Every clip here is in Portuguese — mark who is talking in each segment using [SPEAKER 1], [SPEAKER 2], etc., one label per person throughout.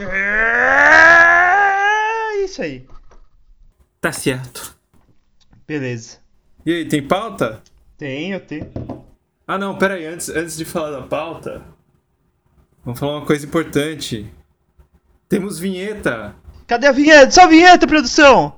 [SPEAKER 1] É isso aí.
[SPEAKER 2] Tá certo.
[SPEAKER 1] Beleza.
[SPEAKER 2] E aí, tem pauta?
[SPEAKER 1] Tenho, tenho.
[SPEAKER 2] Ah não, pera aí, antes, antes de falar da pauta, vamos falar uma coisa importante. Temos vinheta!
[SPEAKER 1] Cadê a vinheta? Só a vinheta, produção!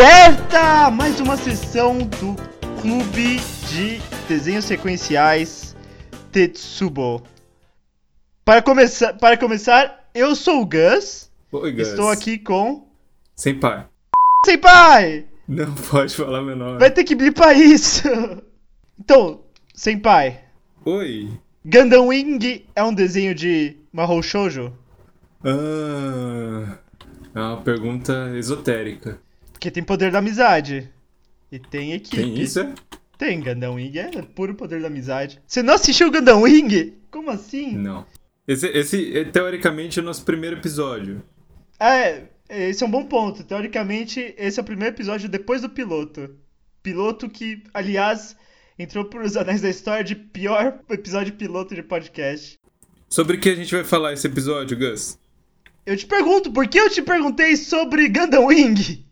[SPEAKER 1] Aberta mais uma sessão do Clube de Desenhos Sequenciais Tetsubo. Para começar, para começar, eu sou o Gus.
[SPEAKER 2] Oi, Gus.
[SPEAKER 1] Estou aqui com
[SPEAKER 2] Sem pai.
[SPEAKER 1] Senpai.
[SPEAKER 2] Não pode falar meu nome.
[SPEAKER 1] Vai ter que blipar isso. Então, Senpai,
[SPEAKER 2] Oi.
[SPEAKER 1] Gundam Wing é um desenho de Mahou Shoujo?
[SPEAKER 2] Ah, é uma pergunta esotérica.
[SPEAKER 1] Porque tem poder da amizade. E tem equipe.
[SPEAKER 2] Tem isso? é?
[SPEAKER 1] Tem, Gundam Wing é puro poder da amizade. Você não assistiu Gundam Wing? Como assim?
[SPEAKER 2] Não. Esse, esse é teoricamente o nosso primeiro episódio.
[SPEAKER 1] É, esse é um bom ponto. Teoricamente, esse é o primeiro episódio depois do piloto. Piloto que, aliás, entrou para os anéis da história de pior episódio piloto de podcast.
[SPEAKER 2] Sobre o que a gente vai falar esse episódio, Gus?
[SPEAKER 1] Eu te pergunto, por que eu te perguntei sobre Gundam Wing?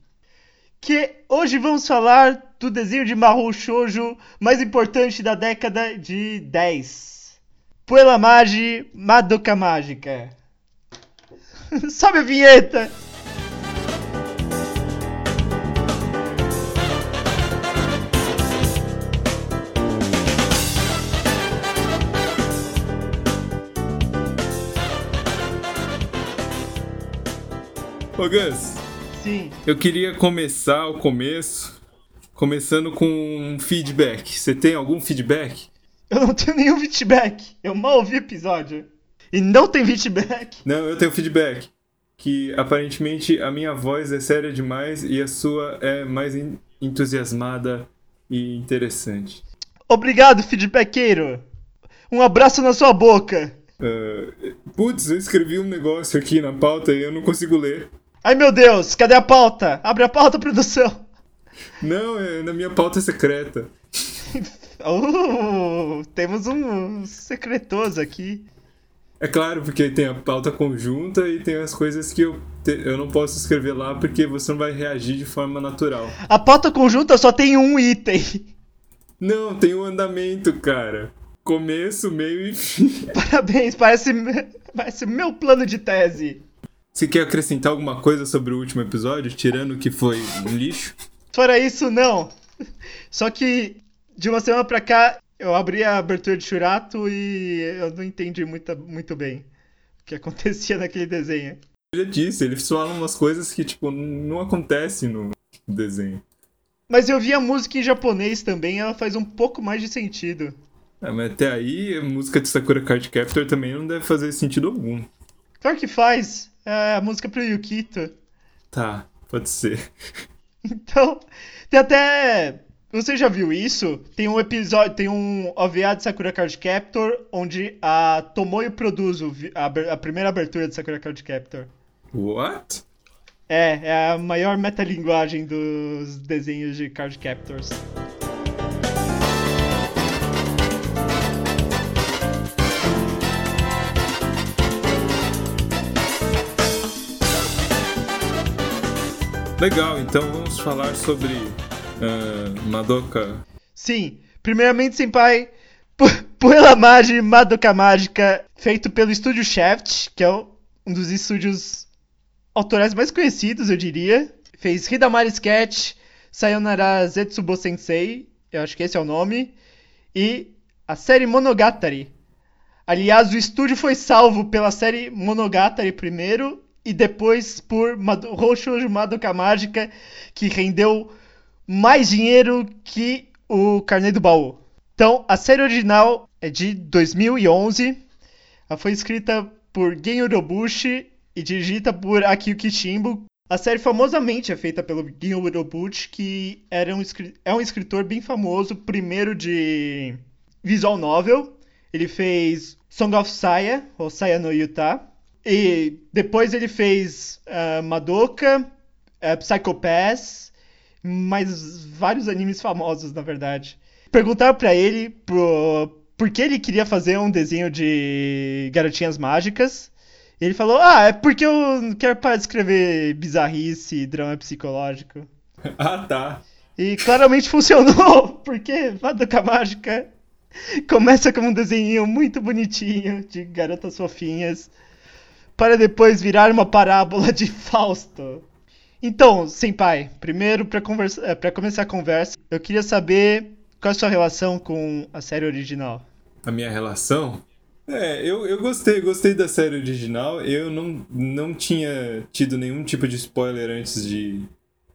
[SPEAKER 1] Que hoje vamos falar do desenho de Mahou Shoujo mais importante da década de 10. Puella Magi Madoka Mágica. Sobe a vinheta!
[SPEAKER 2] Ô, Gus,
[SPEAKER 1] Sim.
[SPEAKER 2] eu queria começar o começo começando com um feedback. Você tem algum feedback?
[SPEAKER 1] Eu não tenho nenhum feedback. Eu mal ouvi o episódio. E não tem feedback.
[SPEAKER 2] Não, eu tenho feedback. Que aparentemente a minha voz é séria demais e a sua é mais en- entusiasmada e interessante.
[SPEAKER 1] Obrigado, feedbackeiro. Um abraço na sua boca.
[SPEAKER 2] Ah, putz, eu escrevi um negócio aqui na pauta e eu não consigo ler.
[SPEAKER 1] Ai meu Deus, cadê a pauta? Abre a pauta, produção.
[SPEAKER 2] Não, é na minha pauta secreta.
[SPEAKER 1] Uh, temos um secretoso aqui.
[SPEAKER 2] É claro, porque tem a pauta conjunta e tem as coisas que eu, te- eu não posso escrever lá porque você não vai reagir de forma natural.
[SPEAKER 1] A pauta conjunta só tem um item.
[SPEAKER 2] Não, tem um andamento, cara. Começo, meio e fim.
[SPEAKER 1] Parabéns, parece, parece meu plano de tese.
[SPEAKER 2] Você quer acrescentar alguma coisa sobre o último episódio, tirando que foi um lixo?
[SPEAKER 1] Fora isso, não. Só que de uma semana pra cá eu abri a abertura de Churato e eu não entendi muito, muito bem o que acontecia naquele desenho.
[SPEAKER 2] Eu já disse, eles falam umas coisas que, tipo, não acontecem no desenho.
[SPEAKER 1] Mas eu vi a música em japonês também, ela faz um pouco mais de sentido.
[SPEAKER 2] Ah, mas até aí, a música de Sakura Card Captor também não deve fazer sentido algum.
[SPEAKER 1] Claro que faz. É a música pro Yukito.
[SPEAKER 2] Tá, pode ser.
[SPEAKER 1] Então, tem até. Você já viu isso? Tem um episódio, tem um OVA de Sakura Card Captor, onde a Tomoyo produz a, a primeira abertura de Sakura Card Captor.
[SPEAKER 2] What?
[SPEAKER 1] É, é a maior metalinguagem dos desenhos de Card Captors.
[SPEAKER 2] Legal, então vamos falar sobre ah, Madoka.
[SPEAKER 1] Sim, primeiramente, Senpai, Puella Magi Madoka Mágica, feito pelo estúdio Shaft, que é um dos estúdios autorais mais conhecidos, eu diria. Fez Hidamari Sketch, Sayonara Zetsubo Sensei, eu acho que esse é o nome, e a série Monogatari. Aliás, o estúdio foi salvo pela série Monogatari primeiro e depois por Houshoujo Madoka Mágica, que rendeu mais dinheiro que o Carnê do Baú. Então, a série original é de 2011. Ela foi escrita por Gen Urobuchi e dirigida por Akiyuki Shimbo. A série famosamente é feita pelo Gen Urobuchi, que era um, é um escritor bem famoso, primeiro de visual novel. Ele fez Song of Saya, ou Saya no Yuta. E depois ele fez uh, Madoka, uh, Psycho Pass, mais vários animes famosos, na verdade. Perguntaram pra ele pro, por que ele queria fazer um desenho de garotinhas mágicas. E ele falou: Ah, é porque eu quero parar de escrever bizarrice e drama psicológico.
[SPEAKER 2] ah, tá.
[SPEAKER 1] E claramente funcionou, porque Madoka Mágica começa com um desenho muito bonitinho de garotas fofinhas, para depois virar uma parábola de Fausto. Então, Senpai, primeiro para eh, começar a conversa, eu queria saber qual é a sua relação com a série original.
[SPEAKER 2] A minha relação? É, eu, eu gostei, gostei da série original. Eu não, não tinha tido nenhum tipo de spoiler antes de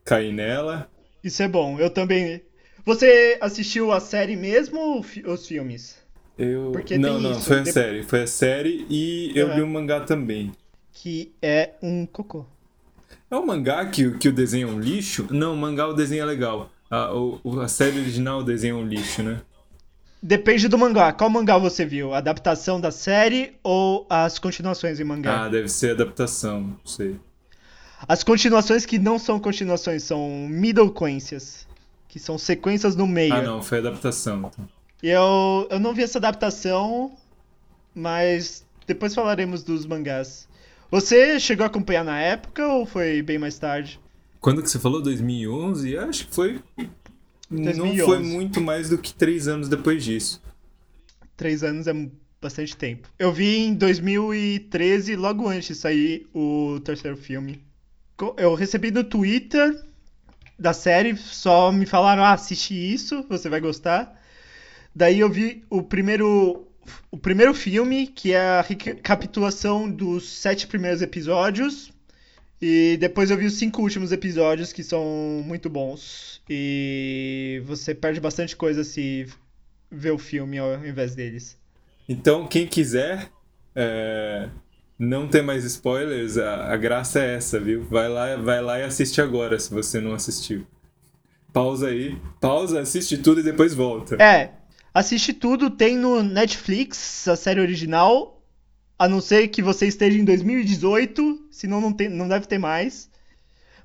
[SPEAKER 2] cair nela.
[SPEAKER 1] Isso é bom, eu também. Você assistiu a série mesmo ou os filmes?
[SPEAKER 2] Eu. Porque não, não, isso. foi a série. Foi a série e eu uhum. li o mangá também.
[SPEAKER 1] Que é um cocô.
[SPEAKER 2] É um mangá que, que o desenho é um lixo? Não, o mangá o desenho é legal. A, o, a série original o desenho é um lixo, né?
[SPEAKER 1] Depende do mangá. Qual mangá você viu? A adaptação da série ou as continuações em mangá?
[SPEAKER 2] Ah, deve ser adaptação, não sei.
[SPEAKER 1] As continuações que não são continuações, são middlequências, que são sequências no meio.
[SPEAKER 2] Ah, não, foi adaptação. Então.
[SPEAKER 1] Eu, eu não vi essa adaptação, mas depois falaremos dos mangás. Você chegou a acompanhar na época ou foi bem mais tarde?
[SPEAKER 2] Quando que você falou? 2011? Acho que foi. 2011. Não foi muito mais do que três anos depois disso.
[SPEAKER 1] Três anos é bastante tempo. Eu vi em 2013, logo antes de sair o terceiro filme. Eu recebi no Twitter da série, só me falaram: ah, assiste isso, você vai gostar. Daí eu vi o primeiro o primeiro filme, que é a recapitulação dos sete primeiros episódios. E depois eu vi os cinco últimos episódios, que são muito bons. E você perde bastante coisa se ver o filme ao invés deles.
[SPEAKER 2] Então, quem quiser é, não ter mais spoilers, a, a, graça é essa, viu? Vai lá, vai lá e assiste agora, se você não assistiu. Pausa aí, pausa, assiste tudo e depois volta.
[SPEAKER 1] É, Assiste tudo, tem no Netflix a série original, a não ser que você esteja em 2018, senão não, tem, não deve ter mais.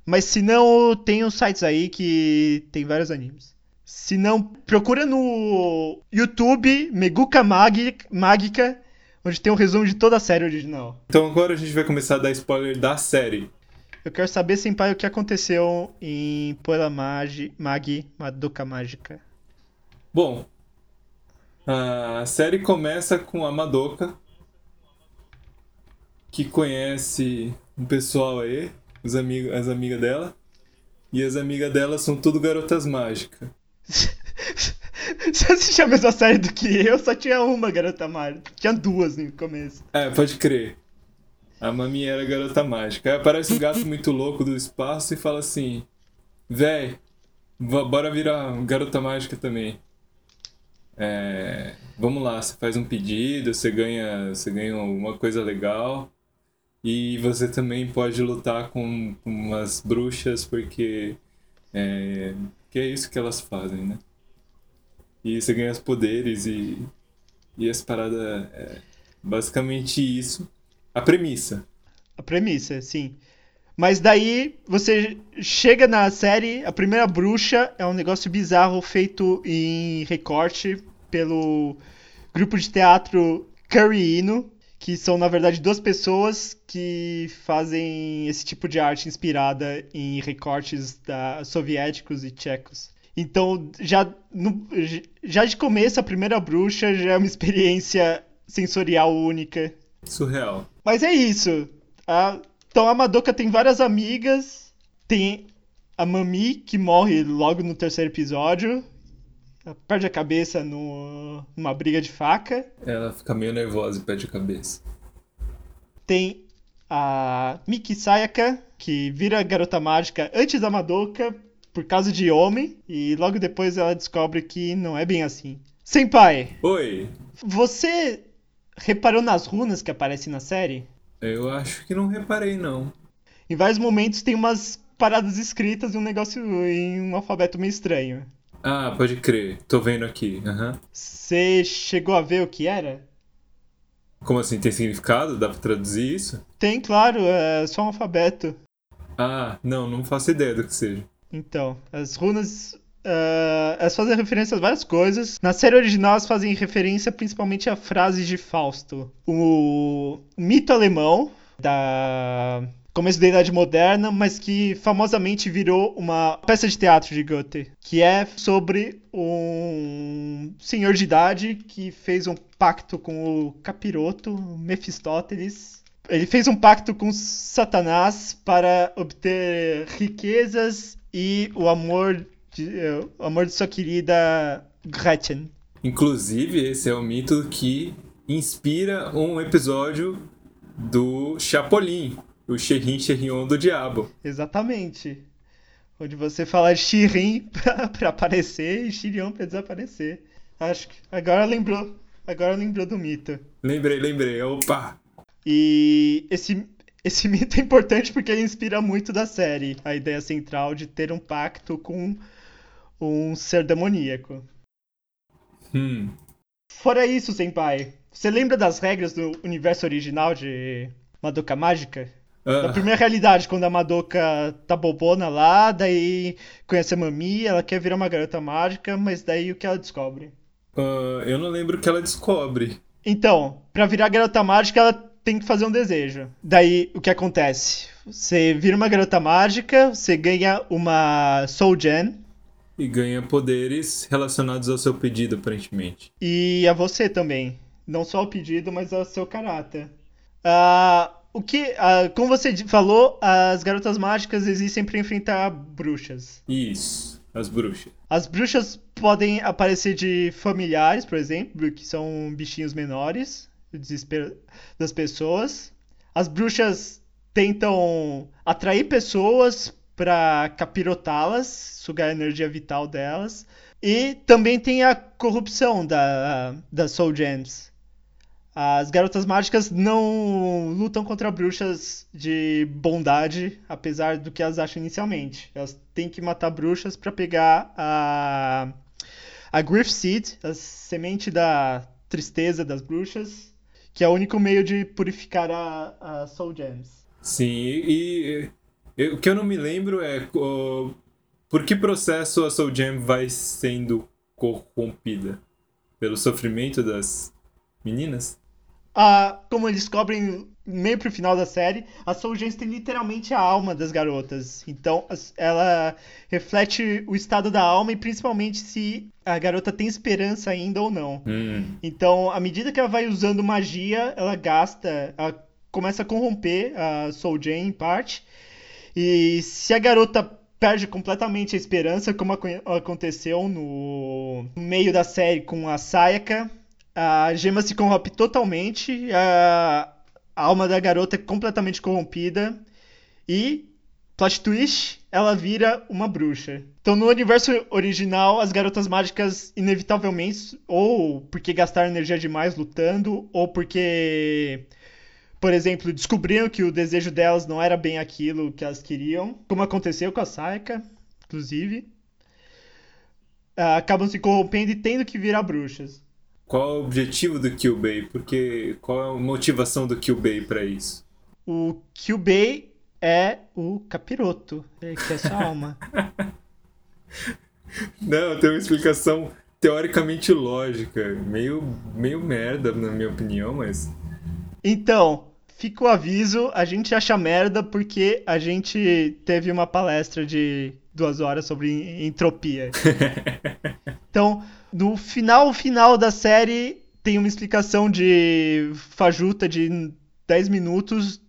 [SPEAKER 1] Mas se não, tem os sites aí que tem vários animes. Se não, procura no YouTube Meguka Magica, onde tem um resumo de toda a série original.
[SPEAKER 2] Então agora a gente vai começar a dar spoiler da série.
[SPEAKER 1] Eu quero saber, Senpai, o que aconteceu em Poela Magi, Magi Madoka Mágica.
[SPEAKER 2] Bom, a série começa com a Madoka, que conhece um pessoal aí, os amigos, as amigas dela. E as amigas dela são tudo garotas mágicas.
[SPEAKER 1] Você assistiu a mesma série do que eu? Só tinha uma garota mágica. Tinha duas no começo.
[SPEAKER 2] É, pode crer. A Mami era garota mágica. Aí aparece um gato muito louco do espaço e fala assim: Véi, bora virar garota mágica também. É, vamos lá, você faz um pedido, você ganha, você ganha uma coisa legal. E você também pode lutar com, com umas bruxas, porque é, que é isso que elas fazem, né? E você ganha os poderes e, e essa parada é basicamente isso. A premissa.
[SPEAKER 1] A premissa, sim. Mas daí você chega na série, a primeira bruxa é um negócio bizarro feito em recorte pelo grupo de teatro Curry Ino, que são na verdade duas pessoas que fazem esse tipo de arte inspirada em recortes da, soviéticos e tchecos. Então, já, no, já de começo, a primeira bruxa já é uma experiência sensorial única.
[SPEAKER 2] Surreal.
[SPEAKER 1] Mas é isso. A, então a Madoka tem várias amigas. Tem a Mami, que morre logo no terceiro episódio. Perde a cabeça no, numa briga de faca.
[SPEAKER 2] Ela fica meio nervosa e perde a cabeça.
[SPEAKER 1] Tem a Miki Sayaka, que vira garota mágica antes da Madoka por causa de homem. E logo depois ela descobre que não é bem assim. Senpai!
[SPEAKER 2] Oi!
[SPEAKER 1] Você reparou nas runas que aparecem na série?
[SPEAKER 2] Eu acho que não reparei, não.
[SPEAKER 1] Em vários momentos tem umas paradas escritas e um negócio em um alfabeto meio estranho.
[SPEAKER 2] Ah, pode crer. Tô vendo aqui.
[SPEAKER 1] Você chegou a ver o que era?
[SPEAKER 2] Como assim? Tem significado? Dá pra traduzir isso?
[SPEAKER 1] Tem, claro, é só um alfabeto.
[SPEAKER 2] Ah, não, não faço ideia do que seja.
[SPEAKER 1] Então, as runas. ah, elas fazem referência a várias coisas. Na série original, elas fazem referência principalmente a frases de Fausto. O mito alemão da começo da Idade Moderna, mas que famosamente virou uma peça de teatro de Goethe, que é sobre um senhor de idade que fez um pacto com o capiroto, Mefistóteles. Ele fez um pacto com Satanás para obter riquezas e o amor de, eh, o amor de sua querida Gretchen.
[SPEAKER 2] Inclusive, esse é o mito que inspira um episódio do Chapolin, o Xerrin Xerrion do Diabo.
[SPEAKER 1] Exatamente. Onde você fala Shirin pra, pra aparecer e Shirion pra desaparecer. Acho que agora lembrou. Agora lembrou do mito.
[SPEAKER 2] Lembrei, lembrei. Opa!
[SPEAKER 1] E esse, esse mito é importante porque ele inspira muito da série. A ideia central de ter um pacto com um ser demoníaco.
[SPEAKER 2] Hum.
[SPEAKER 1] Fora isso, Senpai, você lembra das regras do universo original de Madoka Mágica? Da
[SPEAKER 2] Ah,
[SPEAKER 1] primeira realidade, quando a Madoka tá bobona lá, daí conhece a Mami, ela quer virar uma garota mágica, mas daí o que ela descobre?
[SPEAKER 2] ah, eu não lembro o que ela descobre.
[SPEAKER 1] Então, pra virar garota mágica, ela tem que fazer um desejo. Daí, o que acontece? Você vira uma garota mágica, você ganha uma Soul Gem,
[SPEAKER 2] E ganha poderes relacionados ao seu pedido, aparentemente.
[SPEAKER 1] e a você também. Não só o pedido, mas ao seu caráter. Ah, o que, ah, como você falou, as garotas mágicas existem pra enfrentar bruxas.
[SPEAKER 2] Isso, as bruxas.
[SPEAKER 1] As bruxas podem aparecer de familiares, por exemplo, que são bichinhos menores, o desespero das pessoas. As bruxas tentam atrair pessoas para capirotá-las, sugar a energia vital delas. E também tem a corrupção da, das Soul Gems. As garotas mágicas não lutam contra bruxas de bondade, apesar do que elas acham inicialmente. Elas têm que matar bruxas para pegar a a Griff Seed, a semente da tristeza das bruxas, que é o único meio de purificar a, a Soul Gems.
[SPEAKER 2] Sim, e, e- o que eu não me lembro é por que processo a Soul Gem vai sendo corrompida? Pelo sofrimento das meninas?
[SPEAKER 1] Ah, como eles descobrem meio pro final da série, a Soul Gems tem literalmente a alma das garotas. Então, ela reflete o estado da alma e principalmente se a garota tem esperança ainda ou não.
[SPEAKER 2] Hum,
[SPEAKER 1] Então, à medida que ela vai usando magia, ela gasta, ela começa a corromper a Soul Jane em parte. E se a garota perde completamente a esperança, como aco- aconteceu no meio da série com a Sayaka, a gema se corrompe totalmente, a, alma da garota é completamente corrompida e plot twist, ela vira uma bruxa. Então, no universo original, as garotas mágicas, inevitavelmente, ou porque gastaram energia demais lutando, ou porque, por exemplo, descobriram que o desejo delas não era bem aquilo que elas queriam, como aconteceu com a Sayaka, inclusive, ah, acabam se corrompendo e tendo que virar bruxas.
[SPEAKER 2] Qual é o objetivo do Kyubei? Porque qual é a motivação do Kyubei pra isso?
[SPEAKER 1] O Kyubei é o capiroto, ele quer sua alma.
[SPEAKER 2] Não, tem uma explicação teoricamente lógica, meio, meio merda na minha opinião, mas
[SPEAKER 1] Então, fica o aviso, a gente acha merda porque a gente teve uma palestra de duas horas sobre en- entropia. Então, no final final da série tem uma explicação de fajuta de 10 minutos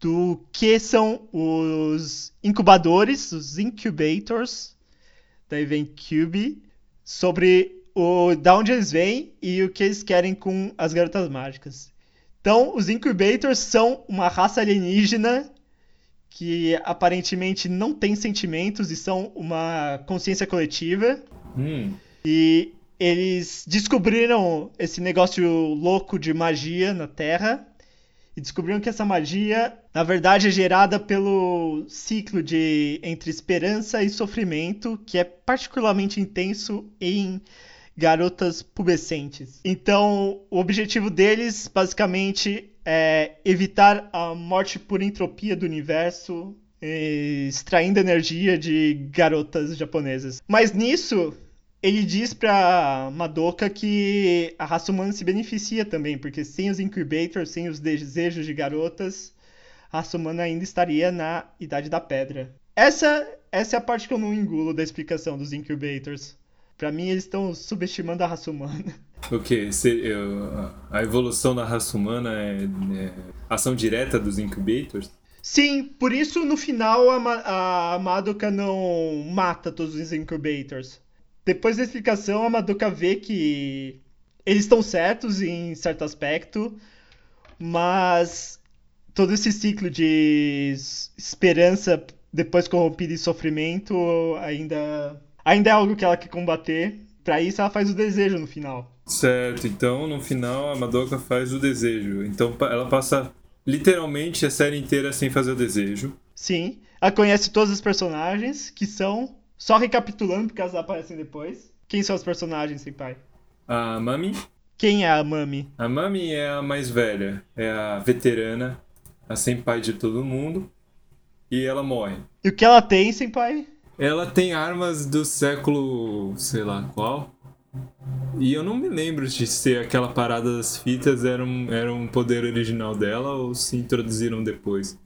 [SPEAKER 1] do que são os incubadores, os incubators, daí vem Cube, sobre o da onde eles vêm e o que eles querem com as garotas mágicas. Então, os Incubators são uma raça alienígena que aparentemente não tem sentimentos e são uma consciência coletiva.
[SPEAKER 2] hum,
[SPEAKER 1] E eles descobriram esse negócio louco de magia na Terra e descobriram que essa magia, na verdade, é gerada pelo ciclo de entre esperança e sofrimento, que é particularmente intenso em garotas pubescentes. Então, o objetivo deles, basicamente, é evitar a morte por entropia do universo, extraindo energia de garotas japonesas. Mas nisso, ele diz pra Madoka que a raça humana se beneficia também, porque sem os incubators, sem os desejos de garotas, a raça humana ainda estaria na Idade da Pedra. Essa, essa é a parte que eu não engulo da explicação dos incubators. Pra mim, eles estão subestimando a raça humana.
[SPEAKER 2] O que? A evolução da raça humana é, é ação direta dos incubators?
[SPEAKER 1] Sim, por isso no final a, a Madoka não mata todos os incubators. Depois da explicação, a Madoka vê que eles estão certos em certo aspecto, mas todo esse ciclo de esperança depois corrompida em sofrimento ainda ainda é algo que ela quer combater. Para isso, ela faz o desejo no final.
[SPEAKER 2] Certo, então no final a Madoka faz o desejo. Então ela passa literalmente a série inteira sem fazer o desejo.
[SPEAKER 1] Sim, ela conhece todos os personagens, que são. Só recapitulando, porque elas aparecem depois. Quem são os personagens, Senpai?
[SPEAKER 2] A Mami.
[SPEAKER 1] Quem é a Mami?
[SPEAKER 2] A Mami é a mais velha, é a veterana, a senpai de todo mundo. E ela morre.
[SPEAKER 1] E o que ela tem, Senpai?
[SPEAKER 2] Ela tem armas do século. sei lá qual. E eu não me lembro de se aquela parada das fitas era um, era um poder original dela ou se introduziram depois.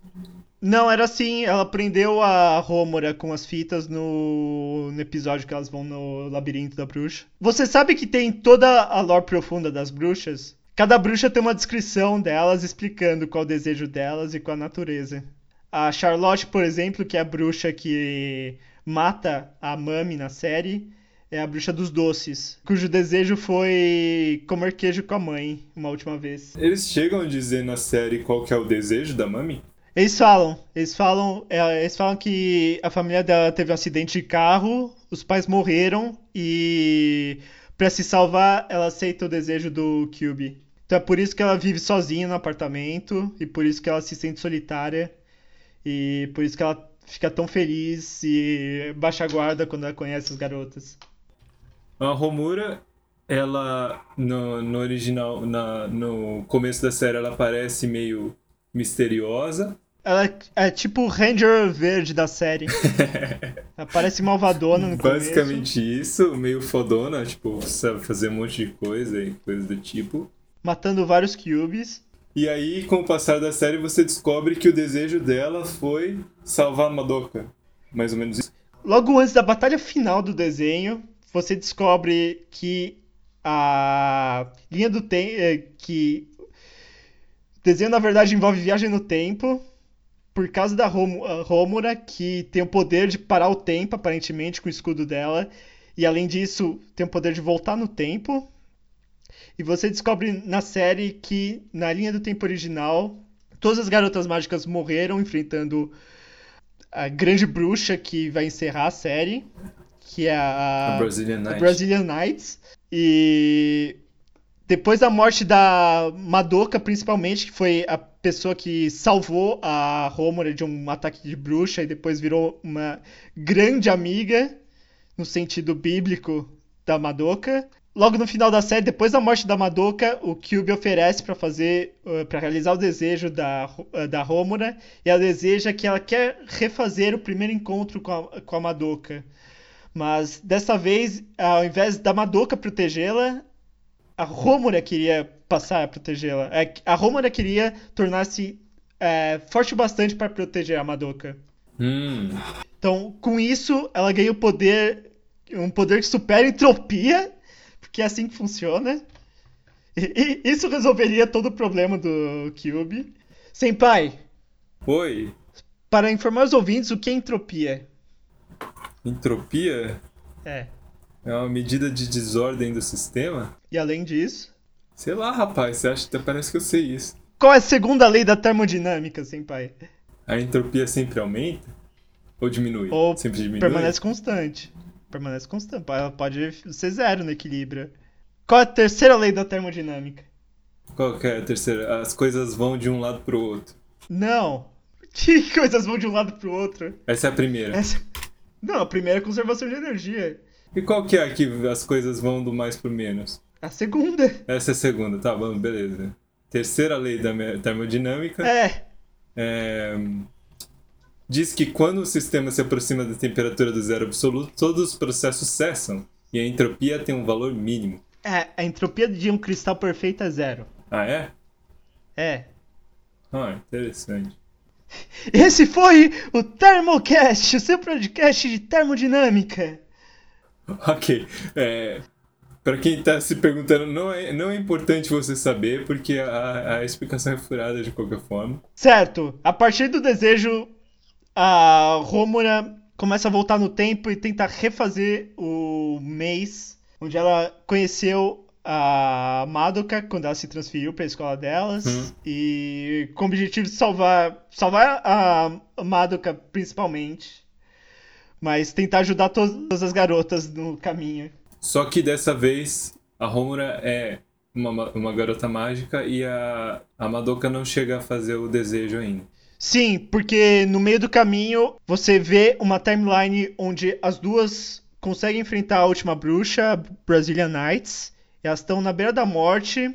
[SPEAKER 1] Não, era assim, ela prendeu a Rômora com as fitas no, no episódio que elas vão no labirinto da bruxa. Você sabe que tem toda a lore profunda das bruxas? Cada bruxa tem uma descrição delas explicando qual é o desejo delas e qual a natureza. A Charlotte, por exemplo, que é a bruxa que mata a Mami na série, é a bruxa dos doces, cujo desejo foi comer queijo com a mãe uma última vez.
[SPEAKER 2] Eles chegam a dizer na série qual que é o desejo da Mami?
[SPEAKER 1] Eles falam, eles falam, é, eles falam que a família dela teve um acidente de carro, os pais morreram e para se salvar ela aceita o desejo do Cube. Então é por isso que ela vive sozinha no apartamento e por isso que ela se sente solitária e por isso que ela fica tão feliz e baixa guarda quando ela conhece as garotas.
[SPEAKER 2] A Romura, ela no, no original, na, no começo da série, ela parece meio misteriosa.
[SPEAKER 1] Ela é, tipo o Ranger Verde da série. ela parece malvadona no
[SPEAKER 2] Basicamente
[SPEAKER 1] começo.
[SPEAKER 2] isso, meio fodona, tipo, sabe fazer um monte de coisa e coisa do tipo.
[SPEAKER 1] Matando vários cubes.
[SPEAKER 2] E aí, com o passar da série, você descobre que o desejo dela foi salvar a Madoka. Mais ou menos isso.
[SPEAKER 1] Logo antes da batalha final do desenho, você descobre que a linha do tempo. Eh, que. O desenho, na verdade, envolve viagem no tempo. Por causa da Rômura, que tem o poder de parar o tempo, aparentemente, com o escudo dela. E além disso, tem o poder de voltar no tempo. E você descobre na série que, na linha do tempo original, todas as garotas mágicas morreram enfrentando a grande bruxa que vai encerrar a série, que é a,
[SPEAKER 2] a Brazilian, Night.
[SPEAKER 1] a Brazilian Nights. E depois da morte da Madoka, principalmente, que foi a pessoa que salvou a Romora de um ataque de bruxa e depois virou uma grande amiga, no sentido bíblico, da Madoka. Logo no final da série, depois da morte da Madoka, o Kyubi oferece para fazer, uh, para realizar o desejo da, uh, da Romura, e ela deseja que ela quer refazer o primeiro encontro com a, com a Madoka. Mas dessa vez, ao invés da Madoka protegê-la, a Romura queria passar a protegê-la. É, a Romura queria tornar-se é, forte o bastante para proteger a Madoka.
[SPEAKER 2] Hum.
[SPEAKER 1] Então, com isso, ela ganha o poder, um poder que supera a entropia porque é assim que funciona. E, e isso resolveria todo o problema do Cube. Senpai.
[SPEAKER 2] Oi.
[SPEAKER 1] Para informar os ouvintes, o que é entropia?
[SPEAKER 2] Entropia?
[SPEAKER 1] É.
[SPEAKER 2] É uma medida de desordem do sistema?
[SPEAKER 1] E além disso?
[SPEAKER 2] Sei lá, rapaz, você acha parece que eu sei isso.
[SPEAKER 1] Qual é a segunda lei da termodinâmica, senpai?
[SPEAKER 2] A entropia sempre aumenta? Ou diminui?
[SPEAKER 1] Ou
[SPEAKER 2] sempre diminui?
[SPEAKER 1] permanece constante permanece constante. Ela pode ser zero no equilíbrio. Qual é a terceira lei da termodinâmica?
[SPEAKER 2] Qual que é a terceira? As coisas vão de um lado pro outro.
[SPEAKER 1] Não. Que coisas vão de um lado pro outro?
[SPEAKER 2] Essa é a primeira.
[SPEAKER 1] Essa... Não, a primeira é conservação de energia.
[SPEAKER 2] E qual que é que as coisas vão do mais pro menos?
[SPEAKER 1] A segunda.
[SPEAKER 2] Essa é a segunda, tá bom, beleza. Terceira lei da termodinâmica.
[SPEAKER 1] É.
[SPEAKER 2] é. Diz que quando o sistema se aproxima da temperatura do zero absoluto, todos os processos cessam e a entropia tem um valor mínimo.
[SPEAKER 1] É, a entropia de um cristal perfeito é zero.
[SPEAKER 2] Ah, é?
[SPEAKER 1] É.
[SPEAKER 2] Ah, interessante.
[SPEAKER 1] Esse foi o Thermocast, o seu podcast de termodinâmica.
[SPEAKER 2] Ok. É, para quem está se perguntando, não é, não é importante você saber, porque a, a explicação é furada de qualquer forma.
[SPEAKER 1] Certo. A partir do desejo, a Rômura começa a voltar no tempo e tenta refazer o mês onde ela conheceu a Madoka quando ela se transferiu para a escola delas hum. e com o objetivo de salvar salvar a Madoka principalmente mas tentar ajudar todas as garotas no caminho.
[SPEAKER 2] Só que dessa vez a Homura é uma, uma garota mágica e a, a Madoka não chega a fazer o desejo ainda.
[SPEAKER 1] Sim porque no meio do caminho você vê uma timeline onde as duas conseguem enfrentar a última bruxa Brazilian Knights. Elas estão na beira da morte.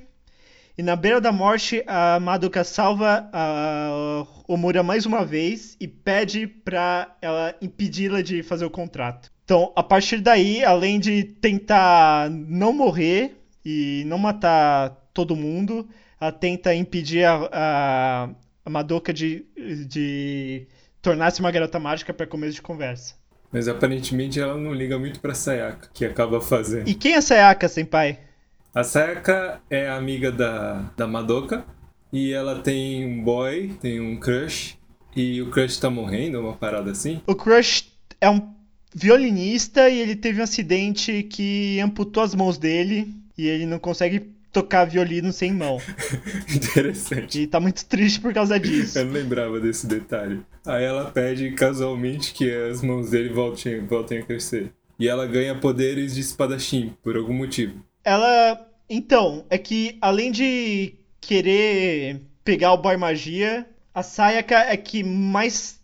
[SPEAKER 1] E na beira da morte, a Madoka salva a Omura mais uma vez e pede pra ela impedi-la de fazer o contrato. Então, a partir daí, além de tentar não morrer e não matar todo mundo, ela tenta impedir a, a, a Madoka de, de tornar-se uma garota mágica para começo de conversa.
[SPEAKER 2] Mas aparentemente ela não liga muito pra Sayaka, que acaba fazendo.
[SPEAKER 1] E quem é Sayaka, senpai?
[SPEAKER 2] A Sayaka é amiga da, da Madoka e ela tem um boy, tem um crush e o crush tá morrendo, uma parada assim.
[SPEAKER 1] O crush é um violinista e ele teve um acidente que amputou as mãos dele e ele não consegue tocar violino sem mão.
[SPEAKER 2] Interessante.
[SPEAKER 1] E tá muito triste por causa disso.
[SPEAKER 2] Eu não lembrava desse detalhe. Aí ela pede casualmente que as mãos dele voltem, voltem a crescer. E ela ganha poderes de espadachim, por algum motivo.
[SPEAKER 1] Ela. Então, é que além de querer pegar o boy magia, a Sayaka é que mais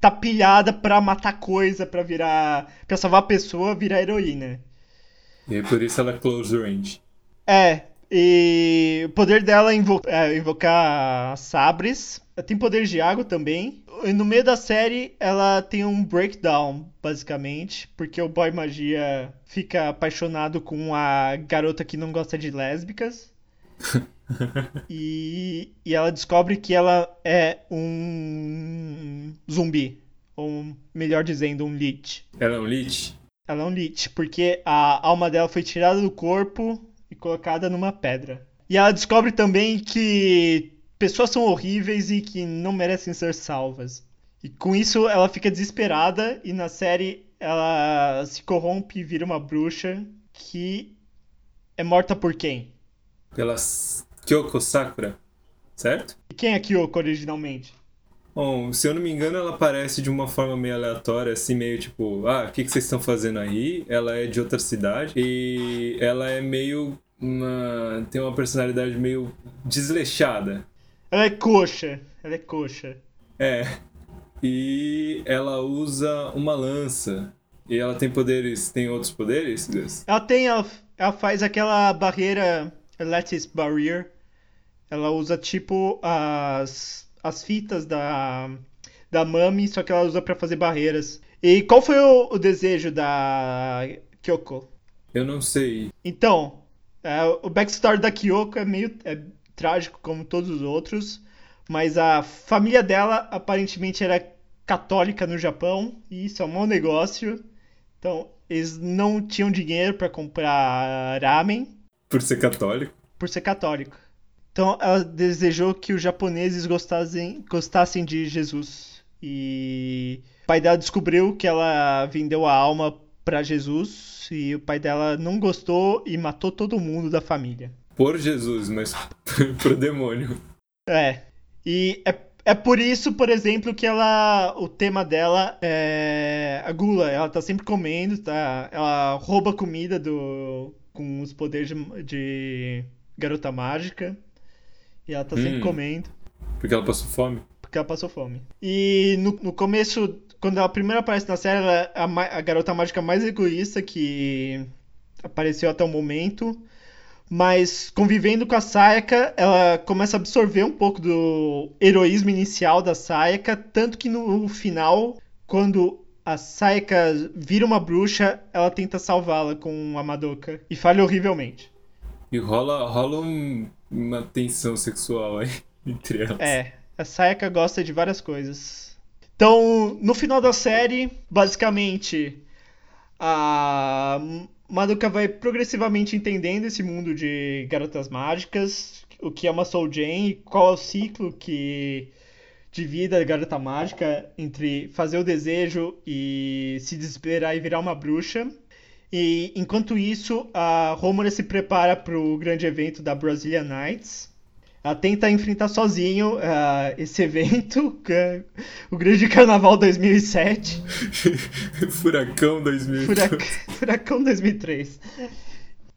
[SPEAKER 1] tá pilhada pra matar coisa, pra virar. pra salvar a pessoa, virar heroína.
[SPEAKER 2] E é por isso ela é close range.
[SPEAKER 1] É, e o poder dela é, é invocar sabres. Ela tem poderes de água também. No meio da série, ela tem um breakdown, basicamente, porque o boy magia fica apaixonado com a garota que não gosta de lésbicas. e, e ela descobre que ela é um zumbi. Ou melhor dizendo, um lich.
[SPEAKER 2] Ela é um lich?
[SPEAKER 1] Ela é um lich, porque a alma dela foi tirada do corpo e colocada numa pedra. E ela descobre também que pessoas são horríveis e que não merecem ser salvas. E com isso ela fica desesperada e na série ela se corrompe e vira uma bruxa que é morta por quem?
[SPEAKER 2] Pela Kyoko Sakura, certo?
[SPEAKER 1] E quem é Kyoko originalmente?
[SPEAKER 2] Bom, se eu não me engano, ela aparece de uma forma meio aleatória, assim, meio tipo, ah, o que, que vocês estão fazendo aí? Ela é de outra cidade e ela é meio. Uma... tem uma personalidade meio desleixada.
[SPEAKER 1] Ela é coxa. Ela é coxa.
[SPEAKER 2] É. E ela usa uma lança. E ela tem poderes. Tem outros poderes?
[SPEAKER 1] Ela tem. Ela, ela faz aquela barreira. Lattice Barrier. Ela usa tipo as as fitas da, da Mami, só que ela usa para fazer barreiras. E qual foi o, o, desejo da Kyoko?
[SPEAKER 2] Eu não sei.
[SPEAKER 1] Então, é, o backstory da Kyoko é meio é trágico como todos os outros, mas a família dela aparentemente era católica no Japão e isso é um mau negócio. Então, eles não tinham dinheiro para comprar ramen.
[SPEAKER 2] Por ser católico?
[SPEAKER 1] Por ser católico. Então ela desejou que os japoneses gostassem, gostassem de Jesus. E o pai dela descobriu que ela vendeu a alma para Jesus e o pai dela não gostou e matou todo mundo da família.
[SPEAKER 2] Por Jesus, mas pro demônio.
[SPEAKER 1] É. E é, é por isso, por exemplo, que ela. O tema dela é a gula. Ela tá sempre comendo, tá? Ela rouba comida do. com os poderes de, de garota mágica. E ela tá sempre
[SPEAKER 2] Hum.
[SPEAKER 1] comendo.
[SPEAKER 2] Porque ela passou fome?
[SPEAKER 1] Porque ela passou fome. E no, no começo, quando ela primeiro aparece na série, ela é a, a garota mágica mais egoísta que apareceu até o momento. Mas convivendo com a Sayaka, ela começa a absorver um pouco do heroísmo inicial da Sayaka. Tanto que no final, quando a Sayaka vira uma bruxa, ela tenta salvá-la com a Madoka. E falha horrivelmente.
[SPEAKER 2] E rola, rola um- uma tensão sexual aí entre elas.
[SPEAKER 1] É, a Sayaka gosta de várias coisas. Então, no final da série, basicamente, a Madoka vai progressivamente entendendo esse mundo de garotas mágicas, o que é uma Soul Jane, qual é o ciclo que de vida da garota mágica entre fazer o desejo e se desesperar e virar uma bruxa. E enquanto isso, a Romura se prepara para o grande evento da Brazilian Nights. Ela tenta enfrentar sozinho ah, esse evento, é o Grande Carnaval 2007,
[SPEAKER 2] Furacão 2000.
[SPEAKER 1] Furac- Furacão 2003.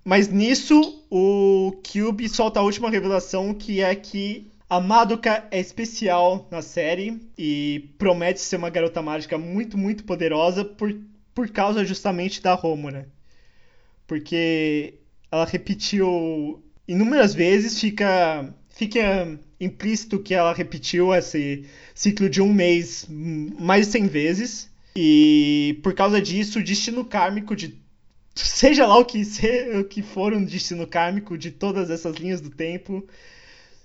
[SPEAKER 1] Mas nisso, o Cube solta a última revelação, que é que a Madoka é especial na série e promete ser uma garota mágica muito, muito poderosa por, por causa justamente da Romura. Porque ela repetiu inúmeras vezes, fica, fica implícito que ela repetiu esse ciclo de um mês hum, mais de 100 vezes. E por causa disso, o destino kármico de. Seja lá o que, se, o que for um destino kármico de todas essas linhas do tempo,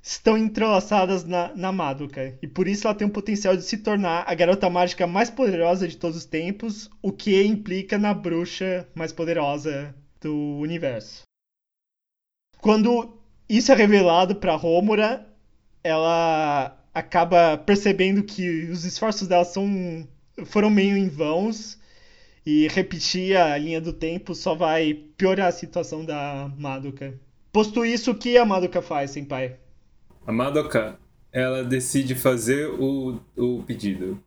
[SPEAKER 1] estão entrelaçadas na, na Madoka. E por isso ela tem o potencial de se tornar a garota mágica mais poderosa de todos os tempos, o que implica na bruxa mais poderosa do universo. Quando isso é revelado para Romura, ela acaba percebendo que os esforços dela são, foram meio em vãos e repetir a linha do tempo só vai piorar a situação da Madoka. Posto isso, o que a Madoka faz, senpai?
[SPEAKER 2] A Madoka, ela decide fazer o, o pedido.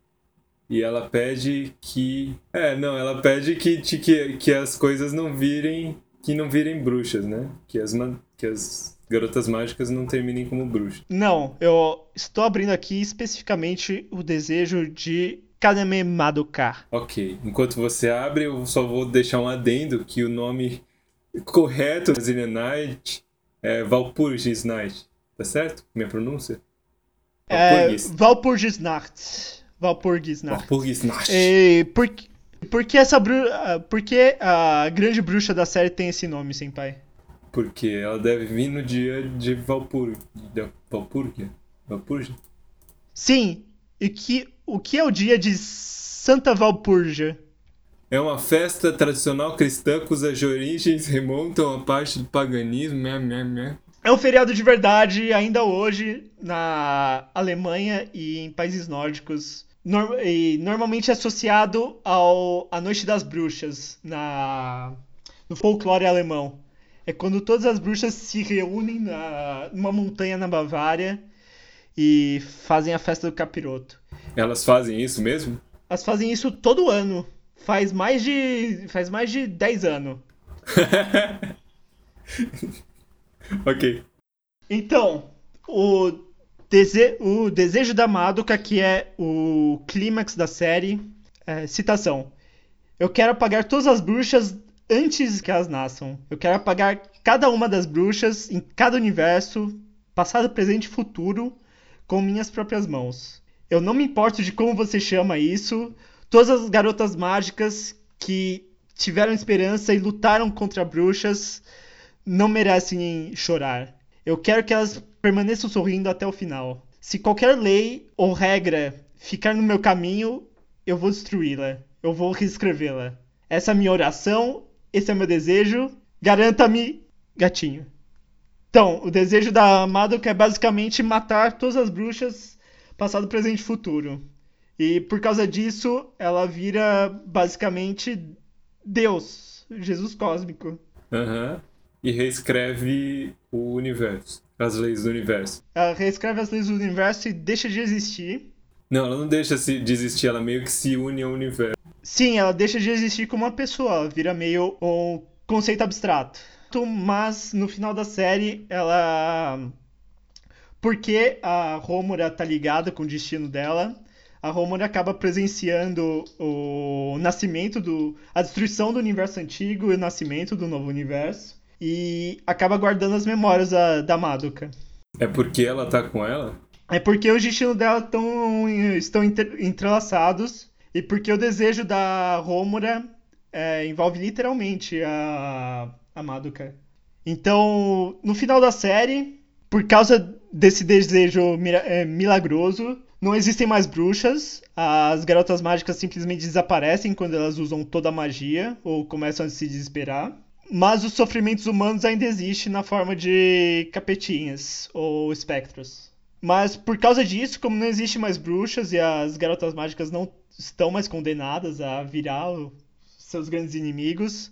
[SPEAKER 2] E ela pede que. É, não, ela pede que, que, que as coisas não virem. Que não virem bruxas, né? Que as, que as garotas mágicas não terminem como bruxas.
[SPEAKER 1] Não, eu estou abrindo aqui especificamente o desejo de Kaname Madoka.
[SPEAKER 2] Ok. Enquanto você abre, eu só vou deixar um adendo que o nome correto da Brazilian Night é Valpurgis Night. Tá certo? Minha pronúncia?
[SPEAKER 1] É,
[SPEAKER 2] Valpurgis.
[SPEAKER 1] Valpurgisnacht. Valpurgisnacht.
[SPEAKER 2] Valpurgis Night.
[SPEAKER 1] E por, por que essa bru... ah, Por que a grande bruxa da série tem esse nome, senpai?
[SPEAKER 2] Porque ela deve vir no dia de Valpur... Valpurgia? Valpurgia?
[SPEAKER 1] Sim, e que, o que é o dia de Santa Valpurgia?
[SPEAKER 2] É uma festa tradicional cristã cujas origens remontam à parte do paganismo. Mé, mé, mé.
[SPEAKER 1] É um feriado de verdade ainda hoje na Alemanha e em países nórdicos. E normalmente é associado ao à Noite das Bruxas na no folclore alemão. É quando todas as bruxas se reúnem na, numa montanha na Bavária e fazem a festa do capiroto.
[SPEAKER 2] Elas fazem isso mesmo?
[SPEAKER 1] Elas fazem isso todo ano. Faz mais de faz mais de 10 anos.
[SPEAKER 2] ok.
[SPEAKER 1] Então, o, dese o desejo da Madoka, que é o clímax da série, é, citação. Eu quero apagar todas as bruxas antes que elas nasçam. Eu quero apagar cada uma das bruxas em cada universo, passado, presente e futuro, com minhas próprias mãos. Eu não me importo de como você chama isso. Todas as garotas mágicas que tiveram esperança e lutaram contra bruxas não merecem chorar. Eu quero que elas permaneçam sorrindo até o final. Se qualquer lei ou regra ficar no meu caminho, eu vou destruí-la. Eu vou reescrevê-la. Essa é a minha oração, esse é o meu desejo. Garanta-me, gatinho. Então, o desejo da Madoka é basicamente matar todas as bruxas, passado, presente e futuro. E por causa disso, ela vira basicamente Deus, Jesus cósmico.
[SPEAKER 2] Aham. E reescreve o universo. As leis do universo.
[SPEAKER 1] Ela reescreve as leis do universo e deixa de existir.
[SPEAKER 2] Não, ela não deixa se desistir, ela meio que se une ao universo.
[SPEAKER 1] Sim, ela deixa de existir como uma pessoa, ela vira meio um conceito abstrato. Mas no final da série, ela porque a Romura tá ligada com o destino dela. A Romura acaba presenciando o nascimento do. a destruição do universo antigo e o nascimento do novo universo. E acaba guardando as memórias da, da Madoka.
[SPEAKER 2] É porque ela tá com ela?
[SPEAKER 1] É porque os destinos dela tão, estão entrelaçados. E porque o desejo da Romura é, envolve literalmente a, a Madoka. Então, no final da série, por causa desse desejo é, milagroso, não existem mais bruxas. As garotas mágicas simplesmente desaparecem quando elas usam toda a magia ou começam a se desesperar. Mas os sofrimentos humanos ainda existem na forma de capetinhas ou espectros. Mas por causa disso, como não existe mais bruxas e as garotas mágicas não estão mais condenadas a virar seus grandes inimigos,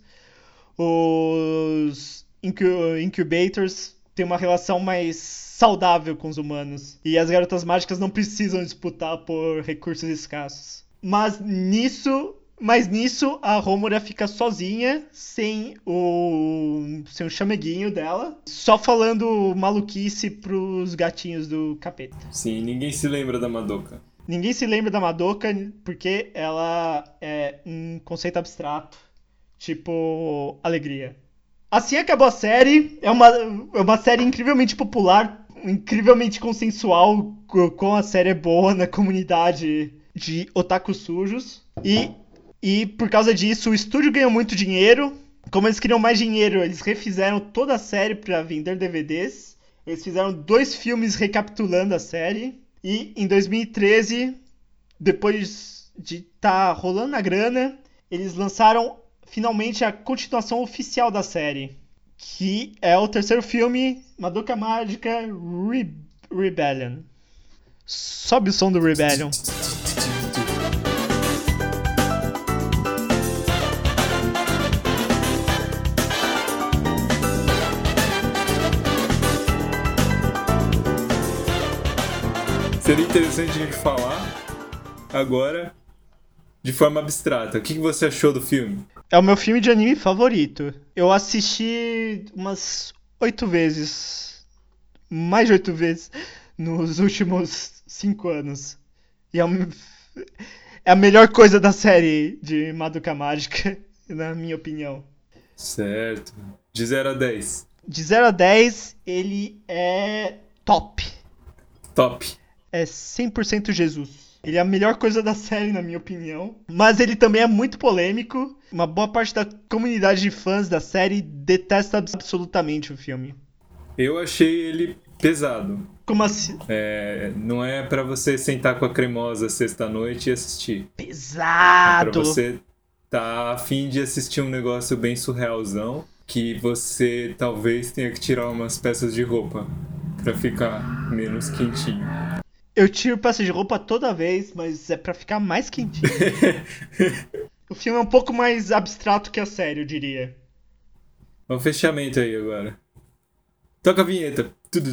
[SPEAKER 1] os incubators têm uma relação mais saudável com os humanos. E as garotas mágicas não precisam disputar por recursos escassos. Mas nisso mas nisso a Romura fica sozinha, sem o sem o chameguinho dela, só falando maluquice pros gatinhos do capeta.
[SPEAKER 2] Sim, ninguém se lembra da Madoka.
[SPEAKER 1] Ninguém se lembra da Madoka porque ela é um conceito abstrato, tipo alegria. Assim acabou a série. É uma, é uma série incrivelmente popular, incrivelmente consensual, com a série é boa na comunidade de otakus sujos. E e por causa disso, o estúdio ganhou muito dinheiro. Como eles queriam mais dinheiro, eles refizeram toda a série para vender DVDs. Eles fizeram dois filmes recapitulando a série. E em 2013, depois de estar tá rolando a grana, eles lançaram finalmente a continuação oficial da série. Que é o terceiro filme, Madoka Mágica Re Rebellion. Sobe o som do Rebellion.
[SPEAKER 2] Seria interessante a gente falar agora de forma abstrata. O que você achou do filme?
[SPEAKER 1] É o meu filme de anime favorito. Eu assisti umas oito vezes. Mais de oito vezes nos últimos cinco anos. E é, um, é a melhor coisa da série de Madoka Mágica, na minha opinião.
[SPEAKER 2] Certo. De 0 a 10.
[SPEAKER 1] De 0 a 10, ele é top.
[SPEAKER 2] Top
[SPEAKER 1] é 100% Jesus. Ele é a melhor coisa da série, na minha opinião. Mas ele também é muito polêmico. Uma boa parte da comunidade de fãs da série detesta absolutamente o filme.
[SPEAKER 2] Eu achei ele pesado.
[SPEAKER 1] Como assim?
[SPEAKER 2] É, não é para você sentar com a cremosa sexta-noite e assistir.
[SPEAKER 1] Pesado!
[SPEAKER 2] É pra você tá afim de assistir um negócio bem surrealzão que você talvez tenha que tirar umas peças de roupa para ficar menos quentinho.
[SPEAKER 1] Eu tiro peça de roupa toda vez, mas é para ficar mais quentinho. o filme é um pouco mais abstrato que a série, eu diria.
[SPEAKER 2] O fechamento aí agora. Toca a vinheta. Tudo.